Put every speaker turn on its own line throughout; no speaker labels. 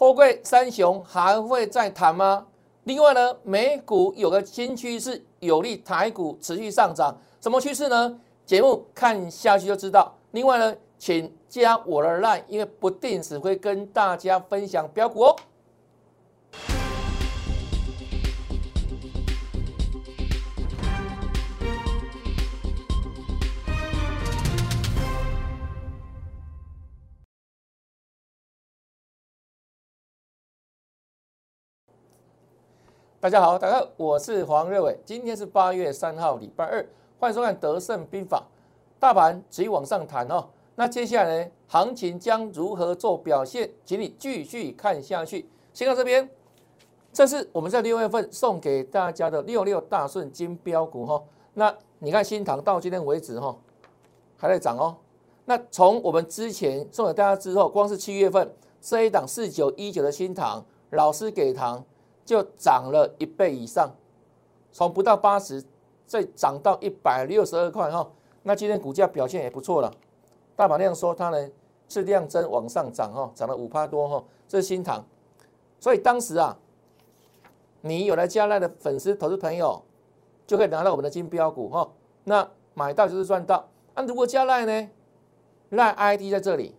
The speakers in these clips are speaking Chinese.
货柜三雄还会再谈吗？另外呢，美股有个新趋势，有利台股持续上涨，什么趋势呢？节目看下去就知道。另外呢，请加我的 line，因为不定时会跟大家分享标股哦。大家好，大家好，我是黄瑞伟，今天是八月三号，礼拜二，欢迎收看德胜兵法。大盘持续往上弹哦，那接下来呢，行情将如何做表现？请你继续看下去。先到这边，这是我们在六月份送给大家的六六大顺金标股哈。那你看新塘到今天为止哈，还在涨哦。那从我们之前送给大家之后，光是七月份这一档四九一九的新塘，老师给糖。就涨了一倍以上，从不到八十，再涨到一百六十二块哈。那今天股价表现也不错了，大盘量说它呢是量增往上涨哈，涨了五趴多哈，这是新塘。所以当时啊，你有来加赖的粉丝投资朋友，就可以拿到我们的金标股哈。那买到就是赚到。那如果加赖呢，赖 ID 在这里，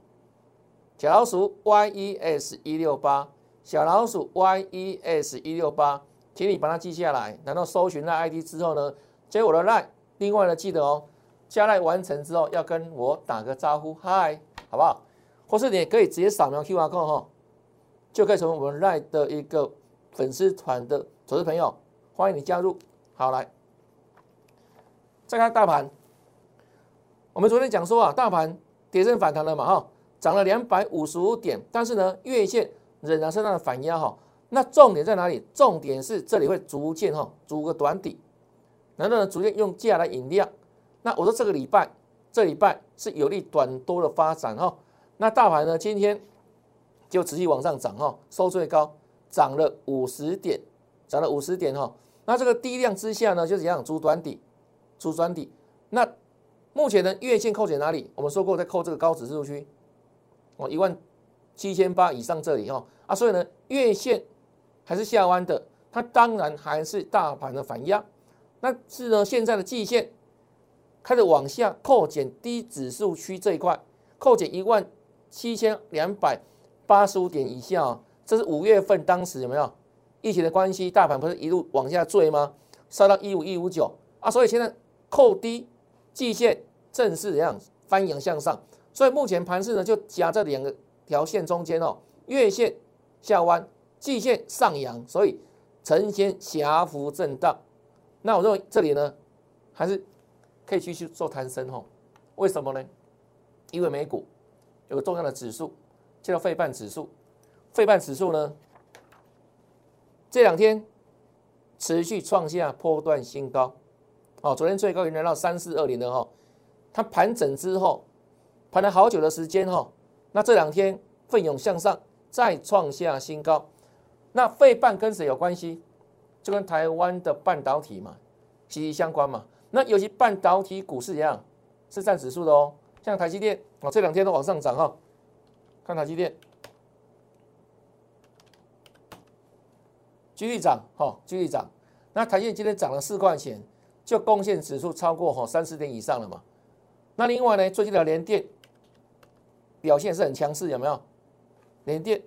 小老鼠 YES 一六八。小老鼠 y e s 一六八，请你把它记下来。然后搜寻那 ID 之后呢，接我的 line。另外呢，记得哦，加 Line 完成之后要跟我打个招呼，嗨，好不好？或是你也可以直接扫描 QR code 哈，就可以成为我们 line 的一个粉丝团的投资朋友，欢迎你加入。好，来再看大盘，我们昨天讲说啊，大盘跌升反弹了嘛，哈，涨了两百五十五点，但是呢，月线。仍然是那的反压哈，那重点在哪里？重点是这里会逐渐哈，逐个短底，然后呢，逐渐用价来引量。那我说这个礼拜，这礼拜是有利短多的发展哈。那大盘呢，今天就持续往上涨哈，收最高涨了五十点，涨了五十点哈。那这个低量之下呢，就是样？逐短底，逐短底。那目前的月线扣减哪里？我们说过在扣这个高指数区，哦，一万。七千八以上这里哈啊，所以呢，月线还是下弯的，它当然还是大盘的反压。那是呢，现在的季线开始往下扣减低指数区这一块，扣减一万七千两百八十五点以下，这是五月份当时有没有疫情的关系，大盘不是一路往下坠吗？杀到一五一五九啊，所以现在扣低季线正式怎样翻扬向上，所以目前盘势呢就夹这两个。条线中间哦，月线下弯，季线上扬，所以呈现狭幅震荡。那我认为这里呢，还是可以继续做弹升哦。为什么呢？因为美股有个重要的指数叫做费半指数，费半指数呢这两天持续创下波段新高。哦，昨天最高已经来到三四二零了哈。它盘整之后，盘了好久的时间哈。那这两天奋勇向上，再创下新高。那费半跟谁有关系？就跟台湾的半导体嘛，息息相关嘛。那尤其半导体股市一样，是占指数的哦。像台积电哦，这两天都往上涨哈。看台积电，继续涨哈，继续涨。那台积电今天涨了四块钱，就贡献指数超过哈三十点以上了嘛。那另外呢，最近的联电。表现是很强势，有没有？联电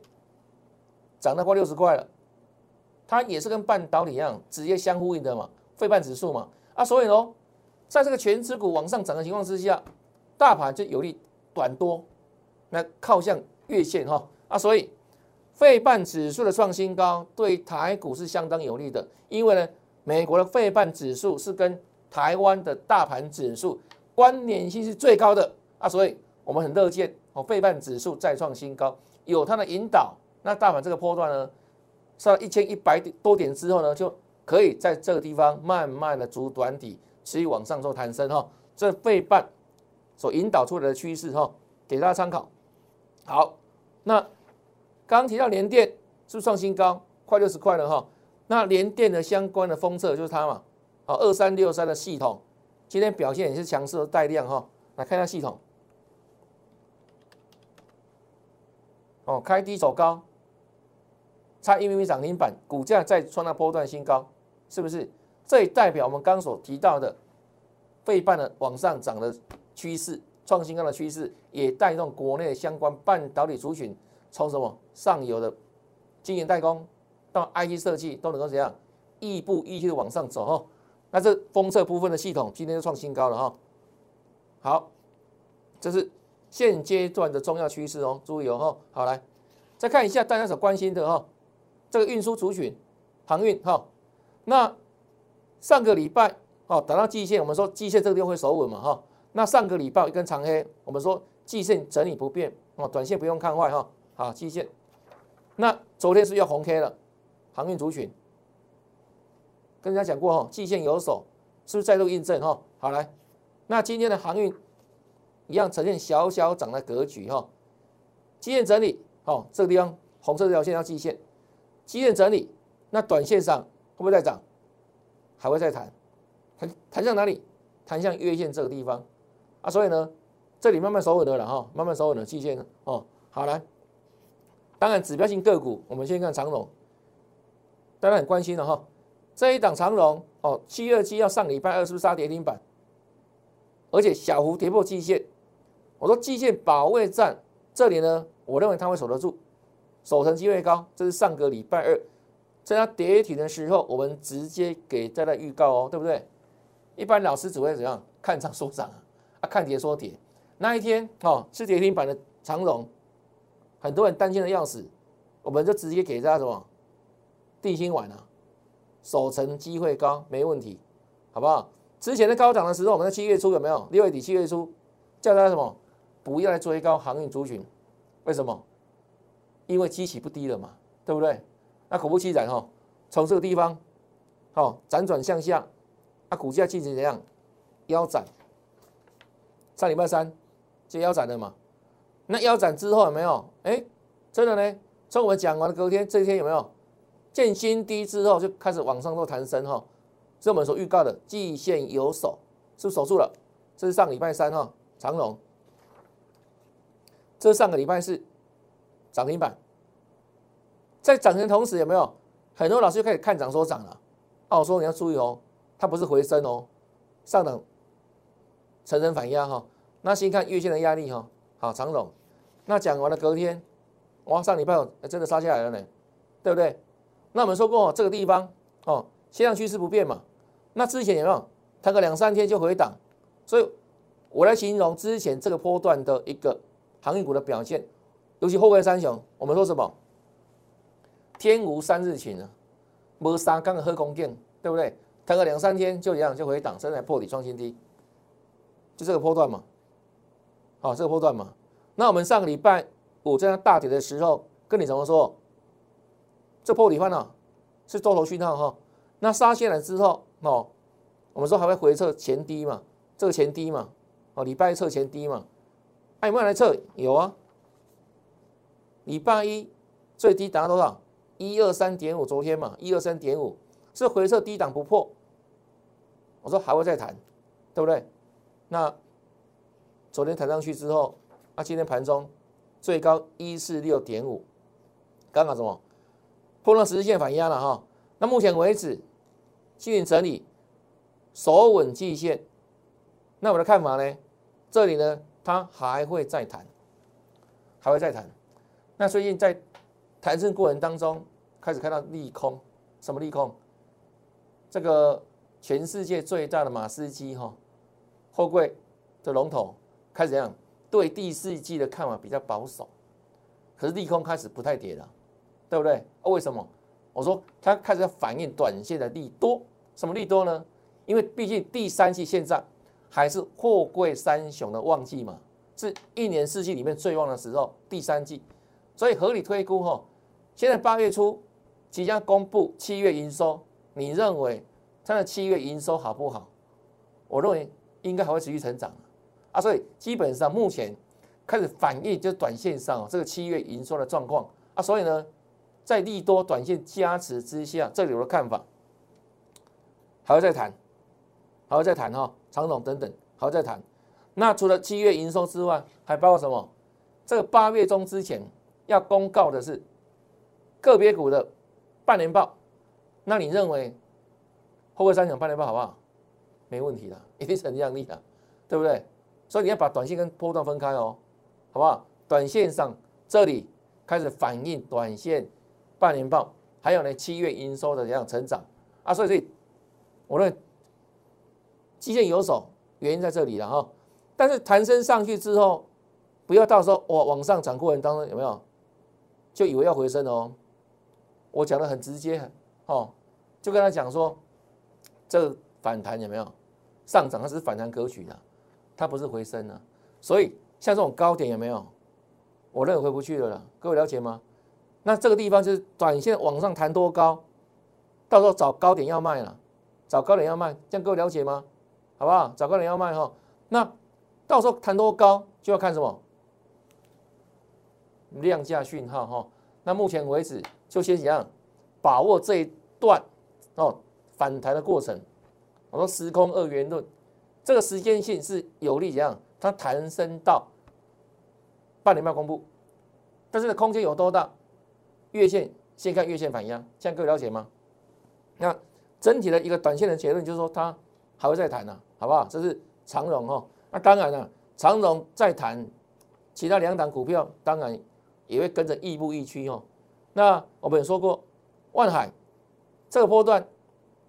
涨到快六十块了，它也是跟半导体一样，直接相呼应的嘛，费半指数嘛。啊，所以呢，在这个全指股往上涨的情况之下，大盘就有利短多，那靠向月线哈。啊，所以费半指数的创新高对台股是相当有利的，因为呢，美国的费半指数是跟台湾的大盘指数关联性是最高的啊，所以我们很乐见。哦，费半指数再创新高，有它的引导，那大盘这个波段呢，上一千一百点多点之后呢，就可以在这个地方慢慢的逐短底，持续往上做弹升哈。这费半所引导出来的趋势哈，给大家参考。好，那刚提到联电是不是创新高，快六十块了哈。那联电的相关的封测就是它嘛，好，二三六三的系统，今天表现也是强势的带量哈。来看一下系统。哦，开低走高，差一米米涨停板，股价再创那波段新高，是不是？这也代表我们刚所提到的费半的往上涨的趋势，创新高的趋势，也带动国内相关半导体族群从什么上游的晶圆代工到 IT 设计都能够怎样亦步亦趋的往上走哈。那这封测部分的系统今天就创新高了哈。好，这是现阶段的重要趋势哦，注意哦哈。好来，再看一下大家所关心的哈，这个运输族群航运哈，那。上个礼拜哦，等到季线，我们说季线这个地方会守稳嘛哈。那上个礼拜一根长黑，我们说季线整理不变哦，短线不用看坏哈。好，季线。那昨天是要红 K 了，航运族群，跟大家讲过哈，季线有手，是不是再度印证哈？好来，那今天的航运一样呈现小小涨的格局哈。基线整理哦，这个地方红色这条线要季线，基线整理，那短线上会不会再涨？还会再弹，弹弹向哪里？弹向月线这个地方啊，所以呢，这里慢慢守稳的了哈，慢慢守稳的季线哦。好来，当然指标性个股，我们先看长龙，大家很关心的哈。这一档长龙哦，七二七要上礼拜二是不是杀跌停板？而且小幅跌破季线，我说季线保卫战这里呢，我认为它会守得住，守成机会高。这是上个礼拜二。在它跌停的时候，我们直接给大家预告哦，对不对？一般老师只会怎样看涨说涨啊，看跌说跌。那一天哦，是跌停板的长龙，很多人担心的要死，我们就直接给大家什么定心丸啊，守成机会高，没问题，好不好？之前的高涨的时候，我们在七月初有没有？六月底七月初叫大家什么？不要来追高航运族群，为什么？因为基期不低了嘛，对不对？那果不其然哈，从这个地方，哦，辗转向下，啊，股价进行怎样腰斩？上礼拜三就腰斩了嘛？那腰斩之后有没有？哎，真的呢？从我们讲完的隔天，这一天有没有见新低之后就开始往上做弹升哈？是我们所预告的季线有手，是守住了？这是上礼拜三哈，长龙，这上个礼拜四涨停板。在涨停同时，有没有很多老师就开始看涨说涨了？哦，我说你要注意哦，它不是回升哦，上等层层反压哈。那先看月线的压力哈。好，长总，那讲完了隔天，哇，上礼拜真的杀下来了呢，对不对？那我们说过这个地方哦，线上趋势不变嘛。那之前有没有弹个两三天就回档？所以我来形容之前这个波段的一个航运股的表现，尤其后位三雄，我们说什么？天无三日晴啊，没三刚的喝空电，对不对？弹个两三天就一样，就回档，甚至破底创新低，就这个波段嘛。好，这个波段嘛。那我们上个礼拜五在那大跌的时候，跟你怎么说？这破底翻了，是多头讯号哈。那杀下来之后，哦，我们说还会回测前低嘛？这个前低嘛，哦，礼拜一测前低嘛。哎，有没有来测？有啊。礼拜一最低达到多少？一二三点五，昨天嘛，一二三点五是回撤低档不破，我说还会再弹，对不对？那昨天弹上去之后，那今天盘中最高一四六点五，刚刚什么碰到十字线反压了哈？那目前为止进行整理，守稳季线，那我的看法呢？这里呢，它还会再弹，还会再弹。那最近在。弹升过程当中，开始看到利空，什么利空？这个全世界最大的马士基哈货柜的龙头开始这样？对第四季的看法比较保守，可是利空开始不太跌了，对不对？为什么？我说它开始反映短线的利多，什么利多呢？因为毕竟第三季现在还是货柜三雄的旺季嘛，是一年四季里面最旺的时候，第三季，所以合理推估哈。现在八月初即将公布七月营收，你认为它的七月营收好不好？我认为应该还会持续成长啊，所以基本上目前开始反映就短线上这个七月营收的状况啊，所以呢，在利多短线加持之下，这里我的看法还会再谈，还会再谈哈，长总等等还会再谈。那除了七月营收之外，还包括什么？这个八月中之前要公告的是。个别股的半年报，那你认为后会三讲半年报好不好？没问题的，一定成长力的，对不对？所以你要把短线跟波段分开哦，好不好？短线上这里开始反映短线半年报，还有呢七月营收的这样成长啊，所以所以我认为基线有手，原因在这里了哈。但是弹升上去之后，不要到时候我往上涨过程当中有没有就以为要回升哦？我讲的很直接哦，就跟他讲说，这个反弹有没有上涨？它是反弹格局的，它不是回升的。所以像这种高点有没有？我认为回不去了了。各位了解吗？那这个地方就是短线往上弹多高，到时候找高点要卖了，找高点要卖，这样各位了解吗？好不好？找个人要卖哈。那到时候弹多高就要看什么量价讯号哈。那目前为止。就先怎样把握这一段哦反弹的过程。我说时空二元论，这个时间性是有利怎样？它弹升到半年半公布，但是呢空间有多大？月线先看月线反压，这样各位了解吗？那整体的一个短线的结论就是说它还会再谈呢，好不好？这是长荣哦。那当然了，长荣再谈，其他两档股票当然也会跟着亦步亦趋哦。那我们也说过，万海这个波段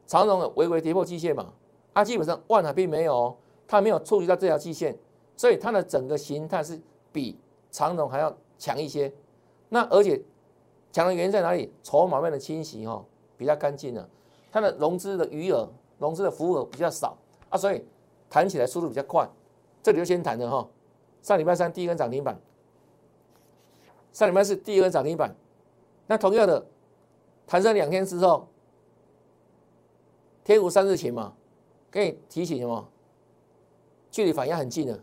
长荣的微微跌破季线嘛，它基本上万海并没有，它没有触及到这条季线，所以它的整个形态是比长荣还要强一些。那而且强的原因在哪里？筹码面的清洗哈比较干净了，它的融资的余额、融资的浮额比较少。啊，所以弹起来速度比较快。这里就先谈的哈，上礼拜三第一根涨停板，上礼拜四第二根涨停板。那同样的，弹升两天之后，天无三日晴嘛，给你提醒什么？距离反应很近的，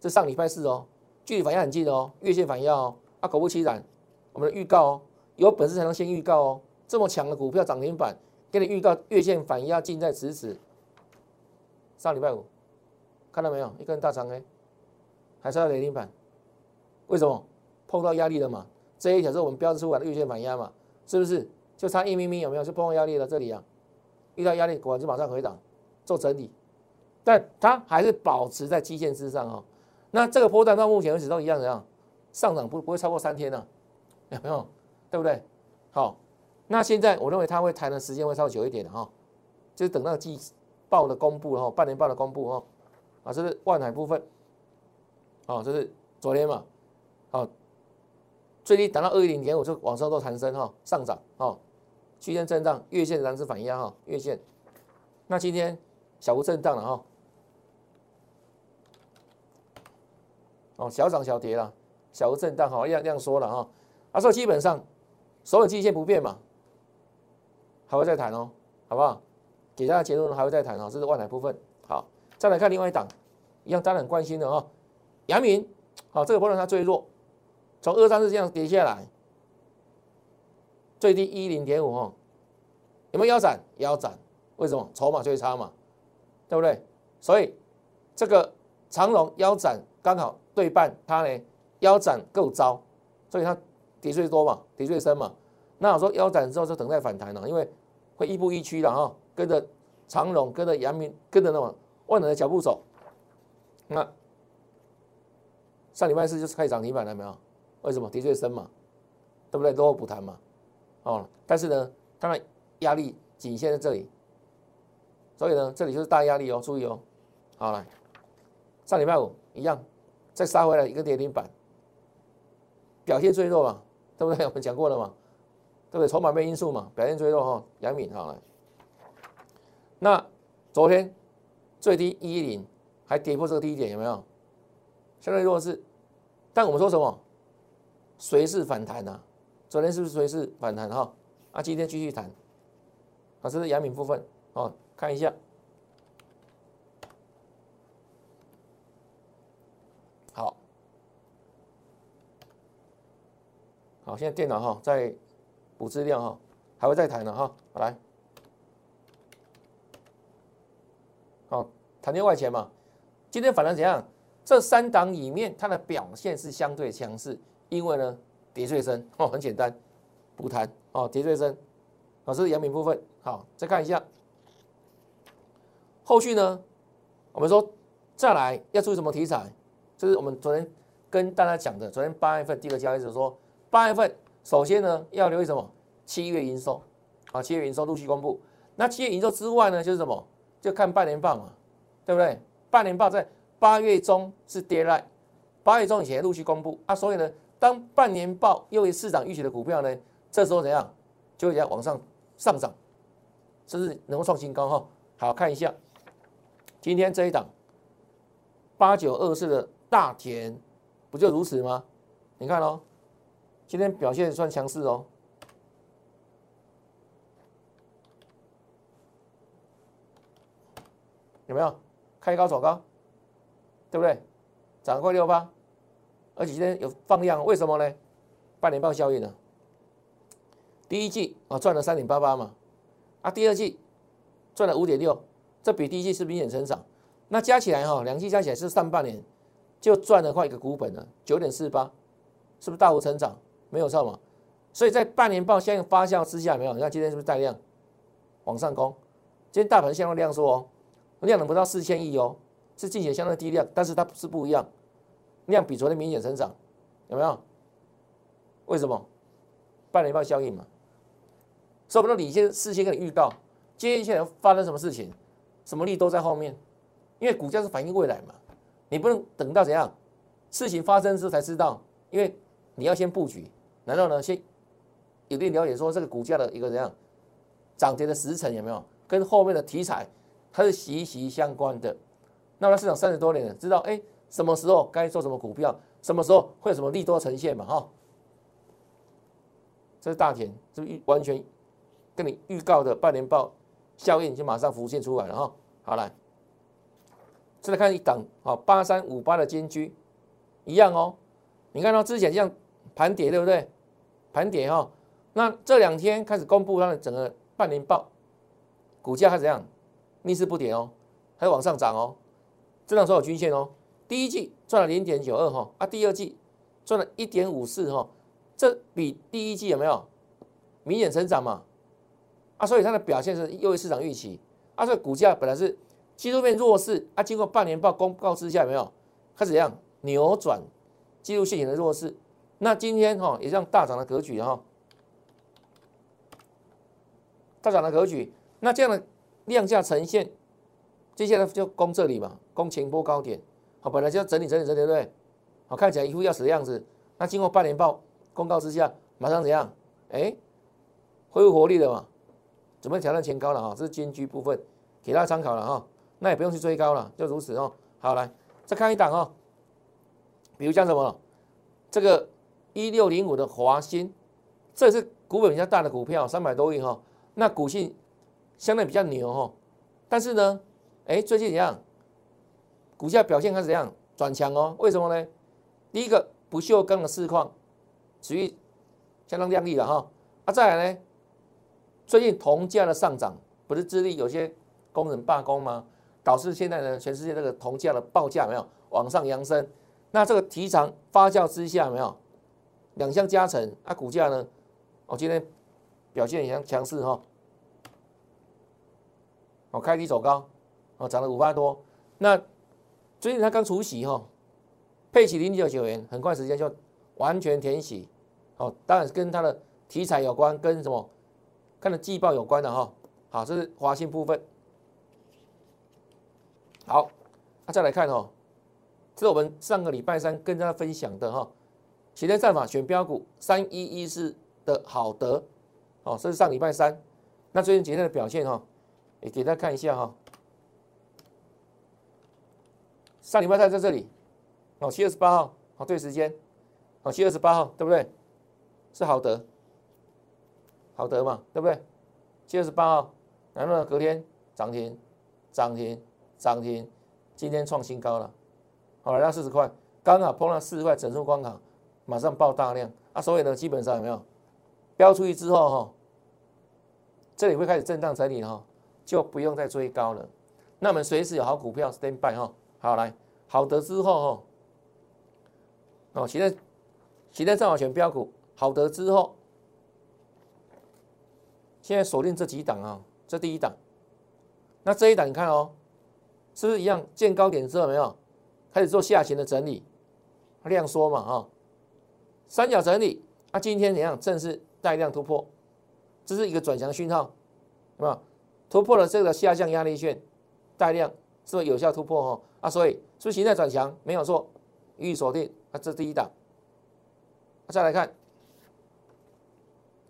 这上礼拜四哦，距离反应很近的哦，月线反应哦，啊，果不其然，我们的预告哦，有本事才能先预告哦，这么强的股票涨停板，给你预告月线反压近在咫尺。上礼拜五看到没有？一根大长 A，还是要跌停板？为什么？碰到压力了嘛？这一条是我们标志出来的月线反压嘛，是不是？就差一咪咪有没有？就碰到压力了这里啊，遇到压力果然就马上回档做整理，但它还是保持在基线之上哦。那这个波段到目前为止都一样的样，上涨不不会超过三天呢，有没有？对不对？好，那现在我认为它会谈的时间会稍久一点的哈，就是等到季报的公布哈，半年报的公布哈，啊，这是万海部分，哦，这是昨天嘛，哦。最低达到二一零点五，就往上做弹升哈，上涨哈，区间震荡，月线仍是反压哈，月线。那今天小幅震荡了哈，哦，小涨小跌了，小幅震荡哈，样这样说了哈。啊，所以基本上所有季线不变嘛，还会再谈哦，好不好？给大家结论还会再谈哦，这是万海部分。好，再来看另外一档，一样大家很关心的哦，阳明，好，这个波段它最弱。从二三四这样跌下来，最低一零点五哦，有没有腰斩？腰斩，为什么？筹码最差嘛，对不对？所以这个长龙腰斩刚好对半，它呢腰斩够糟，所以它跌最多嘛，跌最深嘛。那我说腰斩之后就等待反弹了，因为会亦步亦趋的哈，跟着长龙，跟着阳明，跟着那种万能的脚步走。那上礼拜四就是开始涨停板了没有？为什么跌最深嘛，对不对？都会补弹嘛，哦，但是呢，它的压力仅限在这里，所以呢，这里就是大压力哦，注意哦。好来，上礼拜五一样，再杀回来一个跌停板，表现最弱嘛，对不对？我们讲过了嘛，对？筹码面因素嘛，表现最弱哈，杨敏好来。那昨天最低一零，还跌破这个低点有没有？相对弱势，但我们说什么？随势反弹呐，昨天是不是随势反弹哈？啊，今天继续谈，啊，这是阳明部分哦，看一下，好，好，现在电脑哈在补资料哈，还会再谈的哈，好来，好，谈天外钱嘛，今天反弹怎样？这三档里面它的表现是相对强势。因为呢，跌最深哦，很简单，补弹哦，跌最深，好，这是阳明部分。好，再看一下后续呢？我们说再来要注意什么题材？这是我们昨天跟大家讲的。昨天八月份第一个交易日说，八月份首先呢要留意什么？七月营收啊，七月营收陆续公布。那七月营收之外呢，就是什么？就看半年报嘛，对不对？半年报在八月中是跌来，八月中以前陆续公布啊，所以呢，当半年报又为市场预期的股票呢，这时候怎样？就要往上上涨，甚至能够创新高哈。好看一下，今天这一档八九二四的大田，不就如此吗？你看哦，今天表现算强势哦。有没有开高走高，对不对？涨快六八，而且今天有放量，为什么呢？半年报效应呢？第一季啊赚了三点八八嘛，啊第二季赚了五点六，这比第一季是明显成长。那加起来哈，两季加起来是上半年就赚了快一个股本了，九点四八，是不是大幅成长？没有错嘛。所以在半年报效应发酵之下，没有？你看今天是不是带量往上攻？今天大盘相对量缩哦。量能不到四千亿哦，是进行相对低量，但是它是不一样，量比昨天明显成长，有没有？为什么？半年报效应嘛，所以我们都领先事先跟你预告，接下来发生什么事情，什么利都在后面，因为股价是反映未来嘛，你不能等到怎样事情发生之后才知道，因为你要先布局，难道呢先有点了解说这个股价的一个怎样涨跌的时辰有没有跟后面的题材？它是息息相关的。那么市场三十多年了，知道哎什么时候该做什么股票，什么时候会有什么利多呈现嘛？哈，这是大田，是预完全跟你预告的半年报效应就马上浮现出来了哈。好来，再来看一档啊，八三五八的金居一样哦。你看到之前这样盘跌对不对？盘点哈，那这两天开始公布它的整个半年报，股价它怎样？逆势不跌哦，还往上涨哦，这两所有均线哦。第一季赚了零点九二哈，啊，第二季赚了一点五四哈，这比第一季有没有明显成长嘛？啊，所以它的表现是优于市场预期啊，所以股价本来是技术面弱势啊，经过半年报公告之下有没有开始怎样扭转技术线型的弱势？那今天哈也这样大涨的格局哈，大涨的格局，那这样的。量价呈现，接下来就攻这里嘛，攻前波高点。好，本来就要整理整理整理，对不对？好，看起来一副要死的样子。那经过半年报公告之下，马上怎样？哎，恢复活力了嘛？准备挑战前高了哈，这是金居部分，给大家参考了哈。那也不用去追高了，就如此哦。好，来再看一档哦，比如像什么，这个一六零五的华兴，这是股本比较大的股票，三百多亿哈。那股性。相对比较牛哈，但是呢，哎，最近怎样？股价表现开始怎样转强哦？为什么呢？第一个不锈钢的市况属于相当亮丽了哈。啊，再来呢，最近铜价的上涨，不是智利有些工人罢工吗？导致现在呢，全世界这个铜价的报价没有往上扬升。那这个提长发酵之下没有两相加成，啊，股价呢，哦，今天表现也强强势哈。哦，开低走高，哦，涨了五八多。那最近它刚除息哈，配起零九九元，很快时间就完全填息。哦，当然跟它的题材有关，跟什么看的季报有关的哈。好，这是华信部分。好，那再来看哦，这是我们上个礼拜三跟大家分享的哈，前天战法选标股三一一四的好德，哦，这是上礼拜三。那最近几天的表现哈。也给大家看一下哈，上礼拜三在这里，哦，七月十八号，好对时间，哦，七月十八号，对不对？是好德，好德嘛，对不对？七月十八号，然后呢，隔天涨停，涨停，涨停，今天创新高了，好来到四十块，刚好碰到四十块整数关卡，马上爆大量啊，所以呢，基本上有没有标出去之后哈，这里会开始震荡整理哈。就不用再追高了。那我们随时有好股票 stand by 哈，好来，好的之后哈，哦，现在现在正好选标股，好的之后，现在锁定这几档啊，这第一档。那这一档你看哦，是不是一样见高点之后没有开始做下行的整理，量缩嘛啊，三角整理。那今天怎样正式带量突破？这是一个转强讯号，啊，突破了这个下降压力线，带量是不是有效突破哦？啊，所以是不是形态转强？没有错，予以锁定。啊，这第一档。再来看，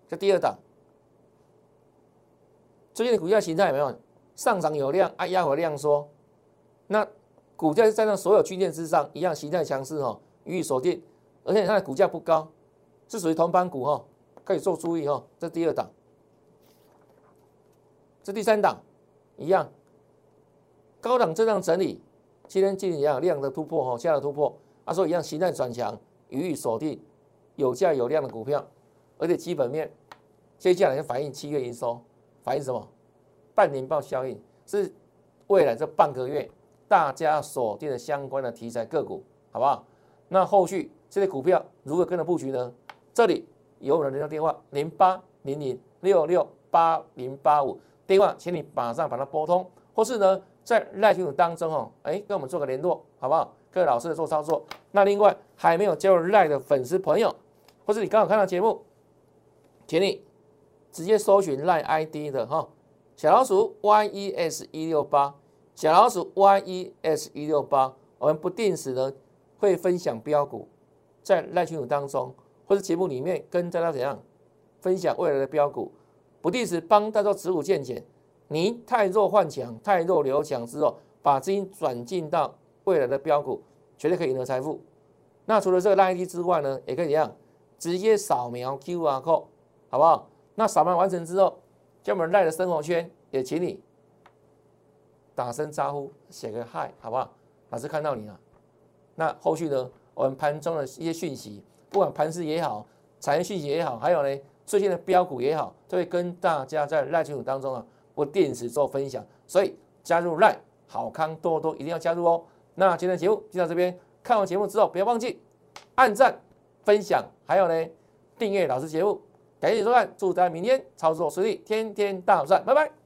这第二档，最近的股价形态有没有上涨有量，啊，压回量缩？那股价是站在所有均线之上，一样形态强势哦，予以锁定。而且它的股价不高，是属于同板股哈，可以做注意哈。这第二档，这第三档一样，高档震荡整理，今天进一样量的突破哈，价的突破，啊，说一样形态转强，予以锁定。有价有量的股票，而且基本面接下来要反映七月营收，反映什么？半年报效应是未来这半个月大家锁定的相关的题材个股，好不好？那后续这些股票如何跟着布局呢？这里有我的联络电话零八零零六六八零八五电话，请你马上把它拨通，或是呢在赖群组当中哦，哎跟我们做个联络，好不好？各位老师的做操作。那另外还没有加入赖的粉丝朋友。或是你刚好看到节目，请你直接搜寻 Line ID 的哈，小老鼠 YES 一六八，小老鼠 YES 一六八，我们不定时呢会分享标股，在赖群组当中或者节目里面跟大家怎样分享未来的标股，不定时帮大家持股见解。您太弱换强，太弱留强之后，把资金转进到未来的标股，绝对可以赢得财富。那除了这个 ID 之外呢，也可以怎样？直接扫描 QR code，好不好？那扫描完成之后，叫我们赖的生活圈也请你打声招呼，写个嗨，好不好？老师看到你了。那后续呢？我们盘中的一些讯息，不管盘势也好，产业讯息也好，还有呢最近的标股也好，都会跟大家在赖群组当中啊，不定时做分享。所以加入赖好康多多一定要加入哦。那今天的节目就到这边，看完节目之后不要忘记按赞。分享还有呢，订阅老师节目，感谢收看，祝大家明天操作顺利，天天大赚，拜拜。